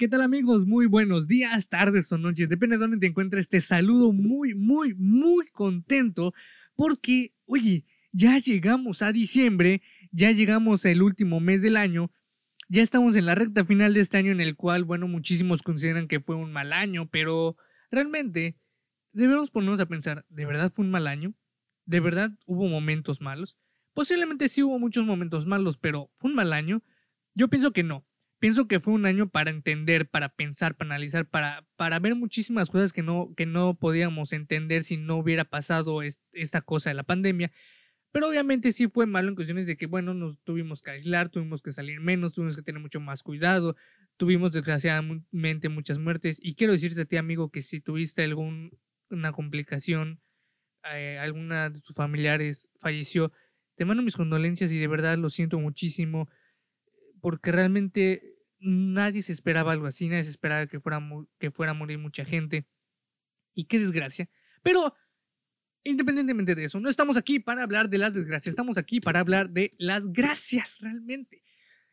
¿Qué tal amigos? Muy buenos días, tardes o noches, depende de dónde te encuentres. Te saludo muy, muy, muy contento porque, oye, ya llegamos a diciembre, ya llegamos al último mes del año, ya estamos en la recta final de este año en el cual, bueno, muchísimos consideran que fue un mal año, pero realmente debemos ponernos a pensar, ¿de verdad fue un mal año? ¿De verdad hubo momentos malos? Posiblemente sí hubo muchos momentos malos, pero ¿fue un mal año? Yo pienso que no. Pienso que fue un año para entender, para pensar, para analizar, para, para ver muchísimas cosas que no, que no podíamos entender si no hubiera pasado esta cosa de la pandemia. Pero obviamente sí fue malo en cuestiones de que, bueno, nos tuvimos que aislar, tuvimos que salir menos, tuvimos que tener mucho más cuidado, tuvimos desgraciadamente muchas muertes. Y quiero decirte a ti, amigo, que si tuviste alguna complicación, eh, alguna de tus familiares falleció, te mando mis condolencias y de verdad lo siento muchísimo porque realmente nadie se esperaba algo así, nadie se esperaba que fuera, que fuera a morir mucha gente. Y qué desgracia. Pero, independientemente de eso, no estamos aquí para hablar de las desgracias, estamos aquí para hablar de las gracias realmente.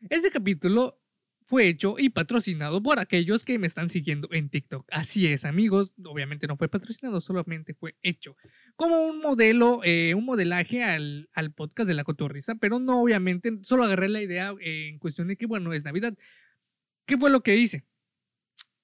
Este capítulo fue hecho y patrocinado por aquellos que me están siguiendo en TikTok. Así es, amigos. Obviamente no fue patrocinado, solamente fue hecho como un modelo, eh, un modelaje al, al, podcast de la cotorriza, pero no, obviamente, solo agarré la idea en cuestión de que, bueno, es Navidad. ¿Qué fue lo que hice?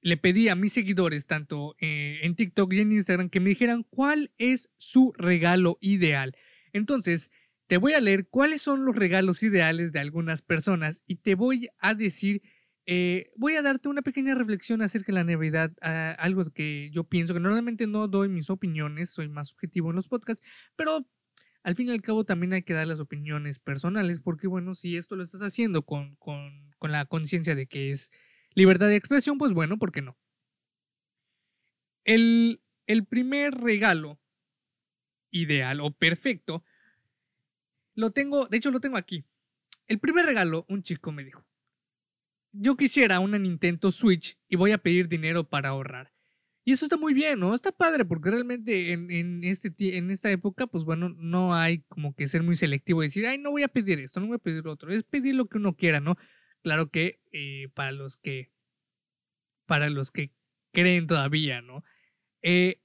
Le pedí a mis seguidores, tanto eh, en TikTok y en Instagram, que me dijeran cuál es su regalo ideal. Entonces, te voy a leer cuáles son los regalos ideales de algunas personas y te voy a decir eh, voy a darte una pequeña reflexión acerca de la Navidad, algo que yo pienso que normalmente no doy mis opiniones, soy más subjetivo en los podcasts, pero al fin y al cabo también hay que dar las opiniones personales, porque bueno, si esto lo estás haciendo con, con, con la conciencia de que es libertad de expresión, pues bueno, ¿por qué no? El, el primer regalo ideal o perfecto lo tengo, de hecho lo tengo aquí. El primer regalo, un chico me dijo, yo quisiera una Nintendo Switch y voy a pedir dinero para ahorrar. Y eso está muy bien, ¿no? Está padre porque realmente en, este, en esta época, pues bueno, no hay como que ser muy selectivo y decir, ay, no voy a pedir esto, no voy a pedir otro. Es pedir lo que uno quiera, ¿no? Claro que eh, para los que, para los que creen todavía, ¿no? Eh,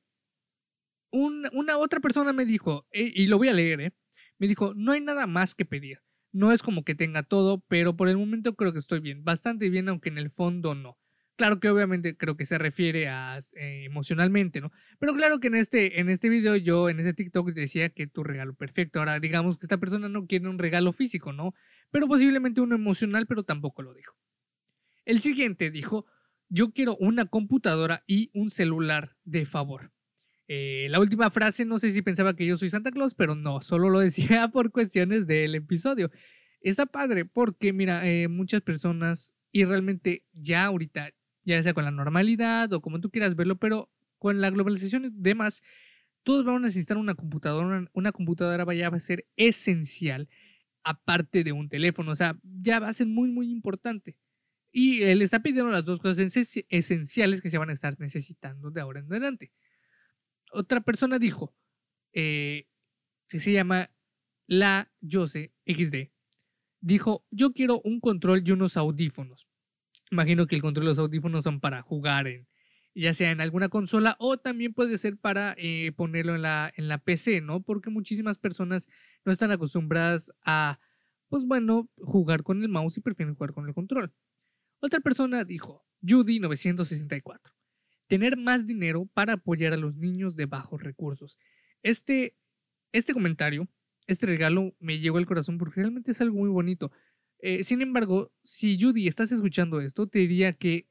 una otra persona me dijo, eh, y lo voy a leer, ¿eh? Me dijo, no hay nada más que pedir. No es como que tenga todo, pero por el momento creo que estoy bien, bastante bien, aunque en el fondo no. Claro que obviamente creo que se refiere a emocionalmente, ¿no? Pero claro que en este, en este video yo, en ese TikTok decía que tu regalo perfecto. Ahora digamos que esta persona no quiere un regalo físico, ¿no? Pero posiblemente uno emocional, pero tampoco lo dijo. El siguiente dijo, yo quiero una computadora y un celular de favor. Eh, la última frase, no sé si pensaba que yo soy Santa Claus, pero no, solo lo decía por cuestiones del episodio. Está padre porque, mira, eh, muchas personas, y realmente ya ahorita, ya sea con la normalidad o como tú quieras verlo, pero con la globalización y demás, todos van a necesitar una computadora. Una computadora vaya a ser esencial, aparte de un teléfono. O sea, ya va a ser muy, muy importante. Y él está pidiendo las dos cosas esenciales que se van a estar necesitando de ahora en adelante otra persona dijo, eh, que se llama La Jose XD, dijo, yo quiero un control y unos audífonos. Imagino que el control y los audífonos son para jugar en, ya sea en alguna consola o también puede ser para eh, ponerlo en la, en la PC, ¿no? Porque muchísimas personas no están acostumbradas a, pues bueno, jugar con el mouse y prefieren jugar con el control. Otra persona dijo, Judy964 tener más dinero para apoyar a los niños de bajos recursos. Este, este comentario, este regalo me llegó al corazón porque realmente es algo muy bonito. Eh, sin embargo, si Judy estás escuchando esto, te diría que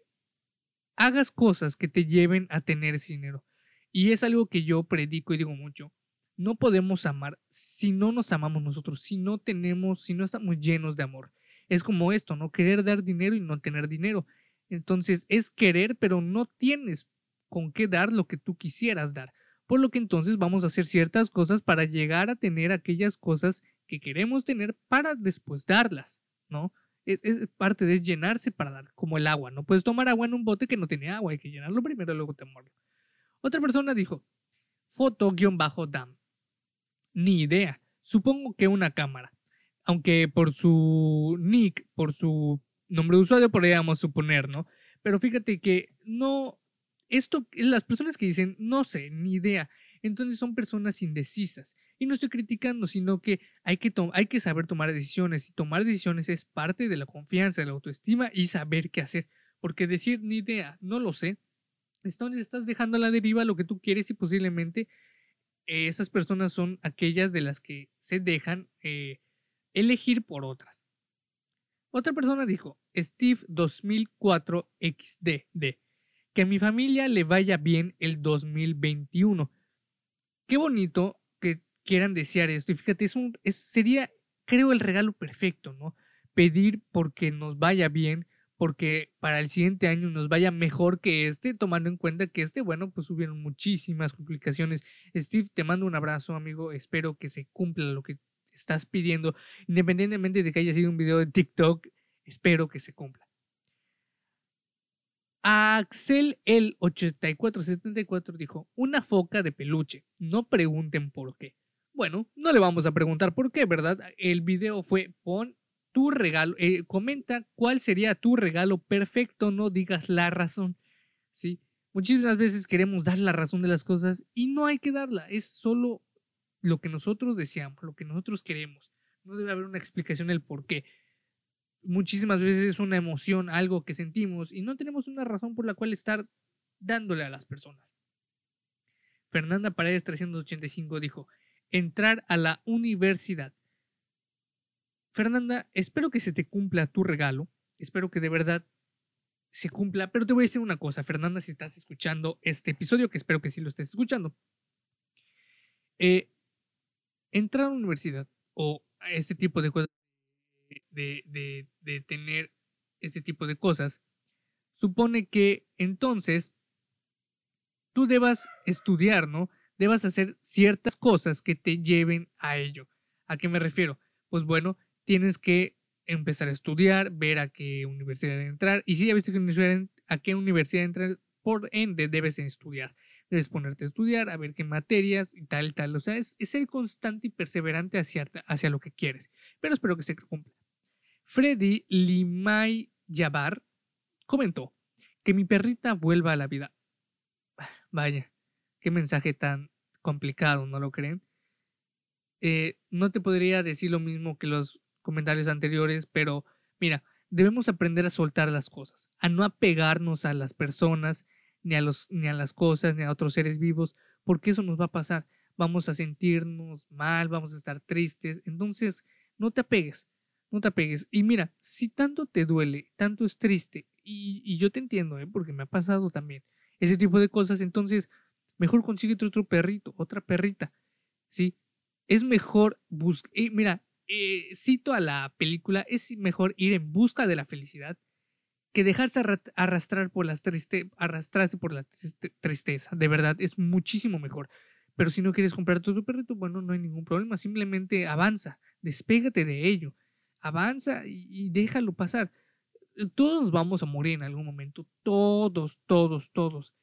hagas cosas que te lleven a tener ese dinero. Y es algo que yo predico y digo mucho. No podemos amar si no nos amamos nosotros, si no tenemos, si no estamos llenos de amor. Es como esto, ¿no? Querer dar dinero y no tener dinero. Entonces es querer, pero no tienes con qué dar lo que tú quisieras dar. Por lo que entonces vamos a hacer ciertas cosas para llegar a tener aquellas cosas que queremos tener para después darlas, ¿no? Es, parte de llenarse para dar, como el agua. No puedes tomar agua en un bote que no tiene agua, hay que llenarlo primero y luego tomarlo. Otra persona dijo, foto-dam. Ni idea. Supongo que una cámara. Aunque por su nick, por su nombre de usuario podríamos suponer, ¿no? Pero fíjate que no, esto, las personas que dicen no sé, ni idea, entonces son personas indecisas. Y no estoy criticando, sino que hay que, hay que saber tomar decisiones. Y tomar decisiones es parte de la confianza, de la autoestima y saber qué hacer. Porque decir ni idea, no lo sé, entonces estás dejando a la deriva lo que tú quieres y posiblemente esas personas son aquellas de las que se dejan eh, elegir por otras. Otra persona dijo, Steve 2004 XD, que a mi familia le vaya bien el 2021. Qué bonito quieran desear esto. Y fíjate, es sería, creo, el regalo perfecto, ¿no? Pedir porque nos vaya bien, porque para el siguiente año nos vaya mejor que este, tomando en cuenta que este, bueno, pues hubieron muchísimas complicaciones. Steve, te mando un abrazo, amigo. Espero que se cumpla lo que estás pidiendo, independientemente de que haya sido un video de TikTok, espero que se cumpla. Axel el 8474 dijo, una foca de peluche, no pregunten por qué. Bueno, no le vamos a preguntar por qué, ¿verdad? El video fue pon tu regalo, eh, comenta cuál sería tu regalo perfecto, no digas la razón, ¿sí? Muchísimas veces queremos dar la razón de las cosas y no hay que darla, es solo lo que nosotros deseamos, lo que nosotros queremos. No debe haber una explicación del por qué. Muchísimas veces es una emoción, algo que sentimos y no tenemos una razón por la cual estar dándole a las personas. Fernanda Paredes 385 dijo, entrar a la universidad. Fernanda, espero que se te cumpla tu regalo, espero que de verdad se cumpla, pero te voy a decir una cosa, Fernanda, si estás escuchando este episodio, que espero que sí lo estés escuchando. Eh, entrar a la universidad o a este tipo de cosas, de, de, de tener este tipo de cosas, supone que entonces tú debas estudiar, ¿no? Debas hacer ciertas cosas que te lleven a ello. ¿A qué me refiero? Pues bueno, tienes que empezar a estudiar, ver a qué universidad entrar. Y si ya viste a qué universidad entrar, por ende debes estudiar debes ponerte a estudiar, a ver qué materias y tal, tal. O sea, es, ser constante y perseverante hacia, hacia lo que quieres. Pero espero que se cumpla. Freddy Limay Yabar comentó que mi perrita vuelva a la vida. Vaya, qué mensaje tan complicado, ¿no lo creen? Eh, no te podría decir lo mismo que los comentarios anteriores, pero mira, debemos aprender a soltar las cosas, a no apegarnos a las personas ni a, los, ni a las cosas, ni a otros seres vivos, porque eso nos va a pasar. Vamos a sentirnos mal, vamos a estar tristes. Entonces, no te apegues, no te apegues. Y mira, si tanto te duele, tanto es triste, y, yo te entiendo, ¿eh? porque me ha pasado también ese tipo de cosas, entonces, mejor consigue otro perrito, otra perrita, ¿sí? Es mejor buscar, mira, eh, cito a la película, es mejor ir en busca de la felicidad que dejarse arrastrar por las triste, arrastrarse por la tristeza. De verdad, es muchísimo mejor. Pero si no quieres comprar tu perrito, bueno, no hay ningún problema. Simplemente avanza, despégate de ello. Avanza y, déjalo pasar. Todos vamos a morir en algún momento. Todos, todos, todos.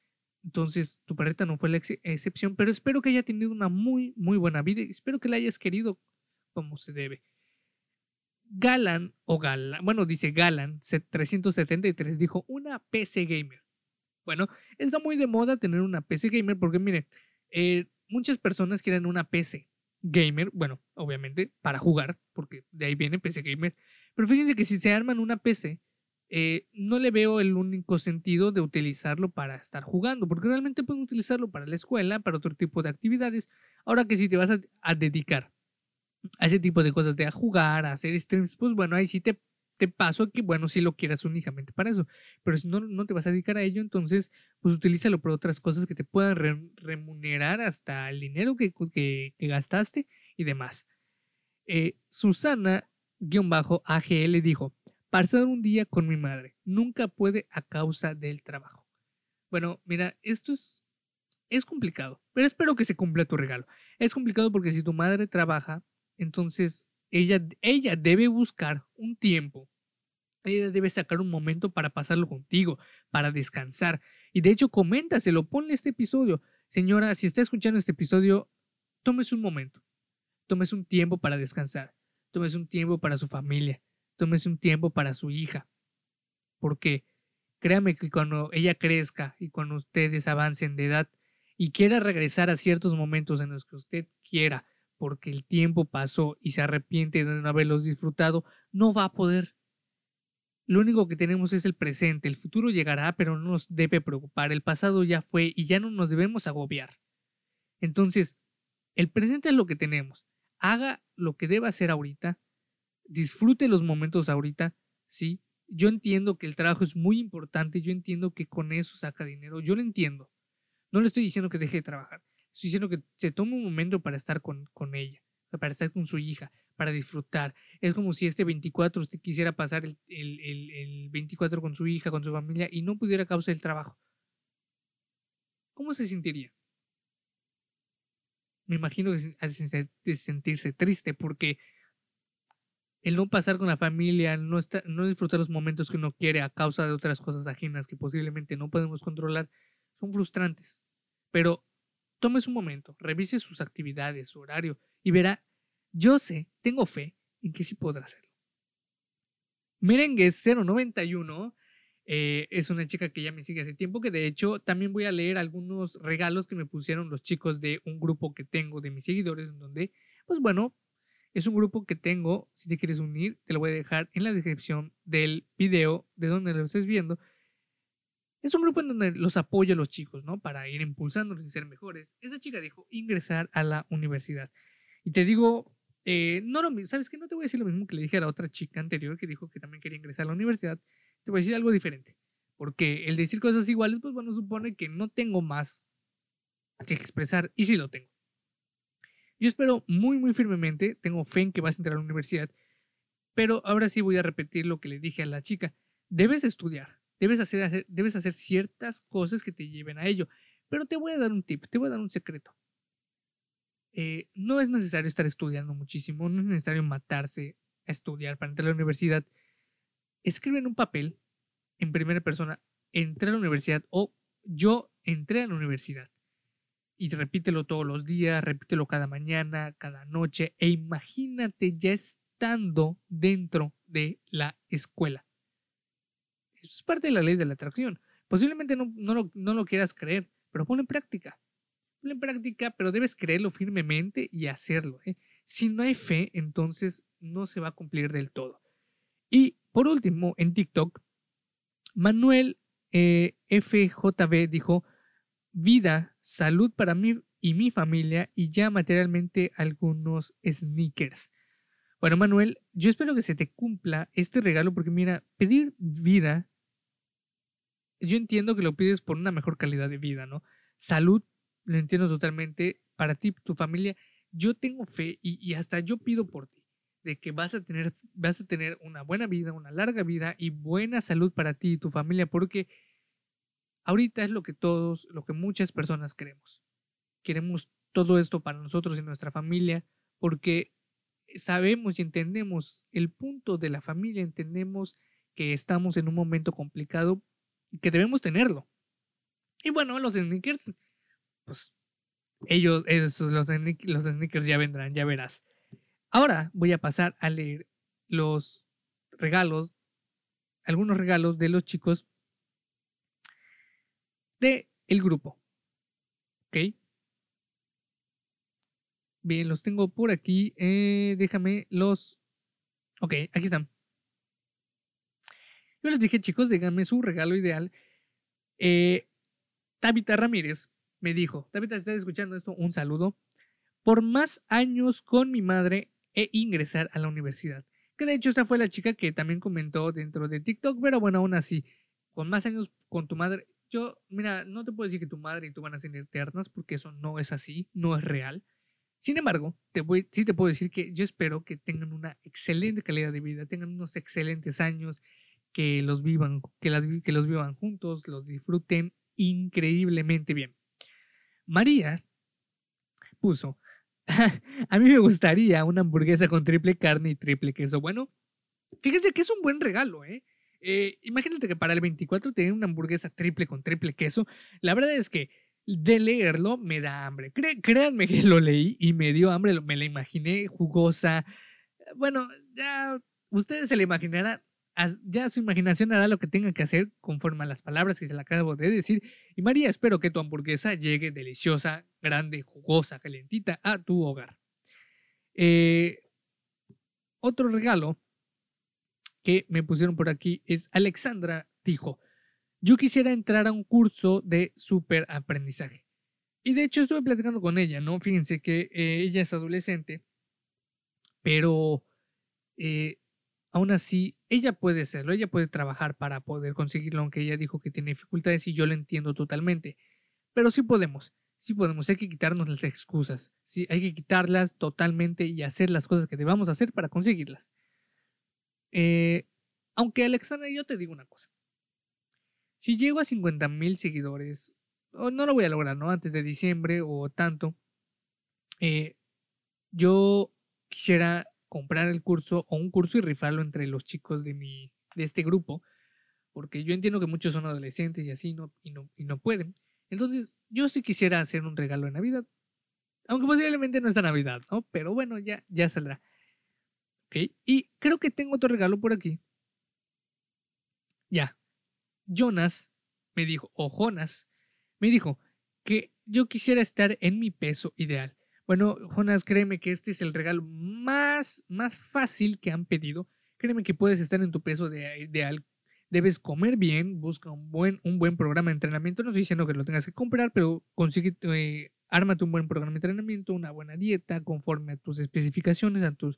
Entonces, tu perrita no fue la excepción, pero espero que haya tenido una muy, muy buena vida y espero que la hayas querido como se debe. Galan, o Galan, bueno, dice Galan 373, dijo una PC gamer. Bueno, está muy de moda tener una PC gamer porque miren, eh, muchas personas quieren una PC gamer, bueno, obviamente para jugar, porque de ahí viene PC gamer, pero fíjense que si se arman una PC, eh, no le veo el único sentido de utilizarlo para estar jugando, porque realmente pueden utilizarlo para la escuela, para otro tipo de actividades. Ahora que si te vas a dedicar a ese tipo de cosas, de a jugar, a hacer streams, pues bueno, ahí sí te, te paso que, bueno, si lo quieras únicamente para eso. Pero si no, no te vas a dedicar a ello, entonces, pues utilízalo por otras cosas que te puedan remunerar hasta el dinero que, que, gastaste y demás. Eh, Susana-AGL dijo, pasar un día con mi madre, nunca puede a causa del trabajo. Bueno, mira, esto es, es complicado, pero espero que se cumpla tu regalo. Es complicado porque si tu madre trabaja, entonces, ella, ella debe buscar un tiempo. Ella debe sacar un momento para pasarlo contigo, para descansar. Y de hecho, coméntaselo, ponle este episodio. Señora, si está escuchando este episodio, tómese un momento. Tómese un tiempo para descansar. Tómese un tiempo para su familia. Tómese un tiempo para su hija. Porque créame que cuando ella crezca y cuando ustedes avancen de edad y quiera regresar a ciertos momentos en los que usted quiera, porque el tiempo pasó y se arrepiente de no haberlos disfrutado, no va a poder. Lo único que tenemos es el presente, el futuro llegará, pero no nos debe preocupar, el pasado ya fue y ya no nos debemos agobiar. Entonces, el presente es lo que tenemos. Haga lo que deba hacer ahorita, disfrute los momentos ahorita, sí. Yo entiendo que el trabajo es muy importante, yo entiendo que con eso saca dinero, yo lo entiendo. No le estoy diciendo que deje de trabajar, estoy diciendo que se tome un momento para estar con, con ella, para estar con su hija, para disfrutar. Es como si este 24 usted quisiera pasar el, el, el, 24 con su hija, con su familia y no pudiera causar el trabajo. ¿Cómo se sentiría? Me imagino que hace sentirse triste porque el no pasar con la familia, no, no disfrutar los momentos que uno quiere a causa de otras cosas ajenas que posiblemente no podemos controlar, son frustrantes. Pero tome un momento, revise sus actividades, su horario y verá, yo sé, tengo fe en que sí podrá hacerlo. Merengues 091 eh, es una chica que ya me sigue hace tiempo, que de hecho también voy a leer algunos regalos que me pusieron los chicos de un grupo que tengo de mis seguidores, en donde, pues bueno, es un grupo que tengo, si te quieres unir, te lo voy a dejar en la descripción del video de donde lo estés viendo. Es un grupo en donde los apoyo a los chicos, ¿no? Para ir impulsándolos y ser mejores. Esta chica dijo ingresar a la universidad. Y te digo, eh, no lo ¿sabes qué? No te voy a decir lo mismo que le dije a la otra chica anterior que dijo que también quería ingresar a la universidad. Te voy a decir algo diferente. Porque el decir cosas iguales, pues bueno, supone que no tengo más que expresar. Y sí lo tengo. Yo espero muy, muy firmemente, tengo fe en que vas a entrar a la universidad, pero ahora sí voy a repetir lo que le dije a la chica. Debes estudiar, debes hacer, debes hacer ciertas cosas que te lleven a ello, pero te voy a dar un tip, te voy a dar un secreto. Eh, no es necesario estar estudiando muchísimo, no es necesario matarse a estudiar para entrar a la universidad. Escribe en un papel, en primera persona, entré a la universidad o yo entré a la universidad y repítelo todos los días, repítelo cada mañana, cada noche e imagínate ya estando dentro de la escuela. Eso es parte de la ley de la atracción. Posiblemente no, no, lo, quieras creer, pero ponlo en práctica. Ponlo en práctica, pero debes creerlo firmemente y hacerlo. ¿eh? Si no hay fe, entonces no se va a cumplir del todo. Y por último, en TikTok, Manuel eh, FJB dijo, vida, salud para mí y mi familia y ya materialmente algunos sneakers. Bueno, Manuel, yo espero que se te cumpla este regalo porque mira, pedir vida, yo entiendo que lo pides por una mejor calidad de vida, ¿no? Salud, lo entiendo totalmente, para ti, tu familia, yo tengo fe y, y hasta yo pido por ti de que vas a tener vas a tener una buena vida, una larga vida y buena salud para ti y tu familia porque Ahorita es lo que todos, lo que muchas personas queremos. Queremos todo esto para nosotros y nuestra familia porque sabemos y entendemos el punto de la familia, entendemos que estamos en un momento complicado y que debemos tenerlo. Y bueno, los sneakers, pues ellos, esos, los, los sneakers ya vendrán, ya verás. Ahora voy a pasar a leer los regalos, algunos regalos de los chicos de el grupo. ¿Ok? Bien, los tengo por aquí. Eh, déjame los... Ok, aquí están. Yo les dije, chicos, díganme su regalo ideal. Eh, Tabita Ramírez me dijo, Tabita, si estás escuchando esto, un saludo. Por más años con mi madre e ingresar a la universidad. Que de hecho esa fue la chica que también comentó dentro de TikTok, pero bueno, aún así, con más años con tu madre yo, mira, no te puedo decir que tu madre y tú van a ser eternas porque eso no es así, no es real. Sin embargo, te voy, sí te puedo decir que yo espero que tengan una excelente calidad de vida, tengan unos excelentes años, que los vivan, que, las, que los vivan juntos, los disfruten increíblemente bien. María puso, a mí me gustaría una hamburguesa con triple carne y triple queso. Bueno, fíjense que es un buen regalo, ¿eh? Eh, imagínate que para el 24 tener una hamburguesa triple con triple queso. La verdad es que de leerlo me da hambre. créanme que lo leí y me dio hambre, me la imaginé jugosa. Bueno, ya ustedes se la imaginarán. ya su imaginación hará lo que tenga que hacer conforme a las palabras que se le acabo de decir. Y María, espero que tu hamburguesa llegue deliciosa, grande, jugosa, calentita a tu hogar. Eh, otro regalo que me pusieron por aquí es Alexandra dijo, yo quisiera entrar a un curso de super aprendizaje. Y de hecho estuve platicando con ella, ¿no? Fíjense que eh, ella es adolescente, pero eh, aún así ella puede hacerlo, ella puede trabajar para poder conseguirlo, aunque ella dijo que tiene dificultades y yo lo entiendo totalmente. Pero sí podemos, sí podemos, hay que quitarnos las excusas, sí, hay que quitarlas totalmente y hacer las cosas que debamos hacer para conseguirlas. Eh, aunque Alexandra, yo te digo una cosa. Si llego a 50 mil seguidores, no lo voy a lograr, ¿no? Antes de diciembre o tanto, eh, yo quisiera comprar el curso o un curso y rifarlo entre los chicos de mi de este grupo, porque yo entiendo que muchos son adolescentes y así no y no y no pueden. Entonces, yo sí quisiera hacer un regalo de Navidad, aunque posiblemente no está Navidad, ¿no? Pero bueno, ya ya saldrá. Y creo que tengo otro regalo por aquí. Ya. Jonas me dijo, o Jonas me dijo que yo quisiera estar en mi peso ideal. Bueno, Jonas, créeme que este es el regalo más, más fácil que han pedido. Créeme que puedes estar en tu peso de, ideal. Debes comer bien, busca un buen, un buen programa de entrenamiento. No estoy diciendo que lo tengas que comprar, pero consigue, eh, ármate un buen programa de entrenamiento, una buena dieta conforme a tus especificaciones, a, tus,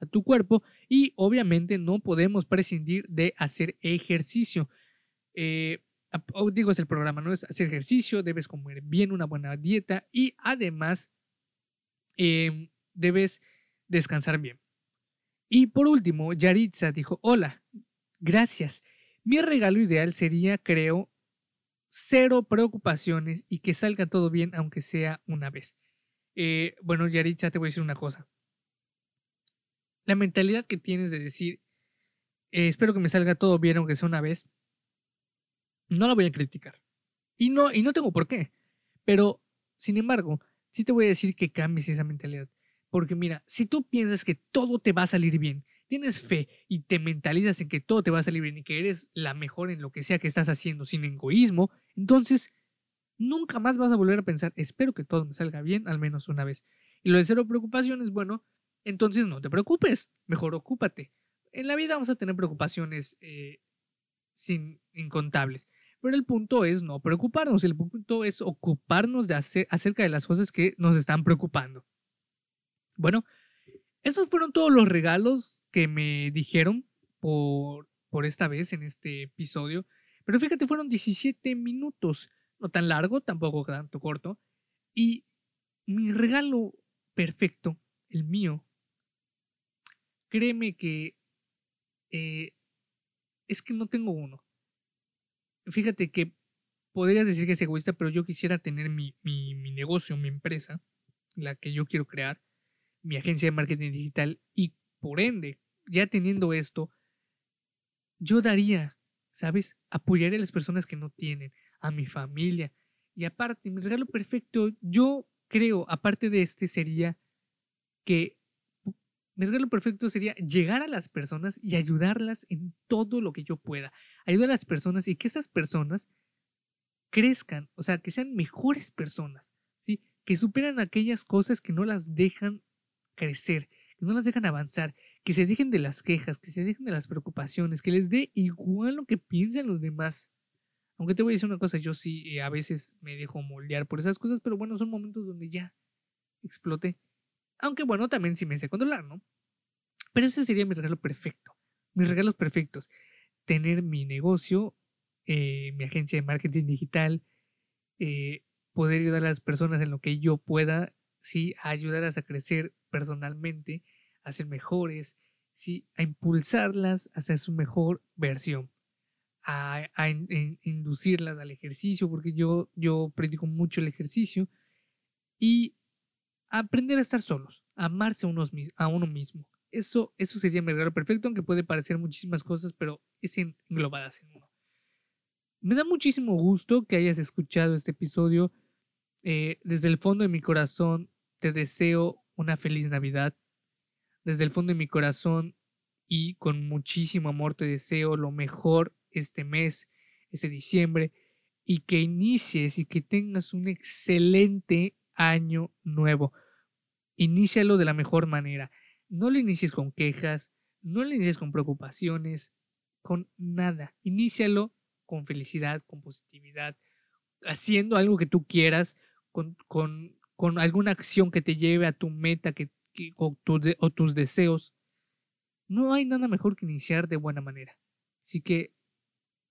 a tu cuerpo. Y obviamente no podemos prescindir de hacer ejercicio. Eh, digo, es el programa, no es hacer ejercicio, debes comer bien, una buena dieta y además Em, debes descansar bien. Y por último, Yaritza dijo, hola, gracias. Mi regalo ideal sería, creo, cero preocupaciones y que salga todo bien, aunque sea una vez. Eh, bueno, Yaritza, te voy a decir una cosa. La mentalidad que tienes de decir, eh, espero que me salga todo bien, aunque sea una vez, no la voy a criticar. Y no, y no tengo por qué. Pero, sin embargo, sí te voy a decir que cambies esa mentalidad. Porque mira, si tú piensas que todo te va a salir bien, tienes fe y te mentalizas en que todo te va a salir bien y que eres la mejor en lo que sea que estás haciendo sin egoísmo, entonces nunca más vas a volver a pensar, espero que todo me salga bien al menos una vez. Y lo de cero preocupaciones, bueno, entonces no te preocupes, mejor ocúpate. En la vida vamos a tener preocupaciones eh, sin incontables. Pero el punto es no preocuparnos, el punto es ocuparnos de hacer acerca de las cosas que nos están preocupando. Bueno, esos fueron todos los regalos que me dijeron por, por esta vez en este episodio. Pero fíjate, fueron 17 minutos, no tan largo, tampoco tanto corto. Y mi regalo perfecto, el mío, créeme que eh, es que no tengo uno fíjate que podrías decir que es egoísta, pero yo quisiera tener mi, mi, negocio, mi empresa, la que yo quiero crear, mi agencia de marketing digital, y por ende, ya teniendo esto, yo daría, ¿sabes? Apoyaría a las personas que no tienen, a mi familia. Y aparte, mi regalo perfecto, yo creo, aparte de este, sería que mi regalo perfecto sería llegar a las personas y ayudarlas en todo lo que yo pueda. Ayudar a las personas y que esas personas crezcan, o sea, que sean mejores personas, ¿sí? Que superan aquellas cosas que no las dejan crecer, que no las dejan avanzar, que se dejen de las quejas, que se dejen de las preocupaciones, que les dé igual lo que piensen los demás. Aunque te voy a decir una cosa, yo sí eh, a veces me dejo moldear por esas cosas, pero bueno, son momentos donde ya exploté aunque bueno, también sí me sé controlar, ¿no? Pero ese sería mi regalo perfecto. Mis regalos perfectos. Tener mi negocio, eh, mi agencia de marketing digital, eh, poder ayudar a las personas en lo que yo pueda, sí, a ayudarlas a crecer personalmente, a ser mejores, sí, a impulsarlas a ser su mejor versión, a, inducirlas al ejercicio, porque yo, yo predico mucho el ejercicio, y aprender a estar solos, a amarse a, uno mismo. Eso, eso sería mi regalo perfecto, aunque puede parecer muchísimas cosas, pero es englobadas en uno. Me da muchísimo gusto que hayas escuchado este episodio. Eh, desde el fondo de mi corazón te deseo una feliz Navidad. Desde el fondo de mi corazón y con muchísimo amor te deseo lo mejor este mes, este diciembre, y que inicies y que tengas un excelente año nuevo. Inícialo de la mejor manera. No lo inicies con quejas, no lo inicies con preocupaciones, con nada. Inícialo con felicidad, con positividad, haciendo algo que tú quieras, con, con, con alguna acción que te lleve a tu meta que, o, o tus deseos. No hay nada mejor que iniciar de buena manera. Así que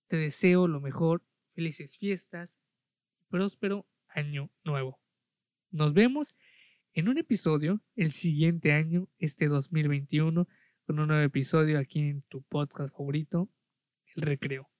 te deseo lo mejor, felices fiestas, próspero año nuevo. Nos vemos en un episodio el siguiente año, este 2021, con un nuevo episodio aquí en tu podcast favorito, El Recreo.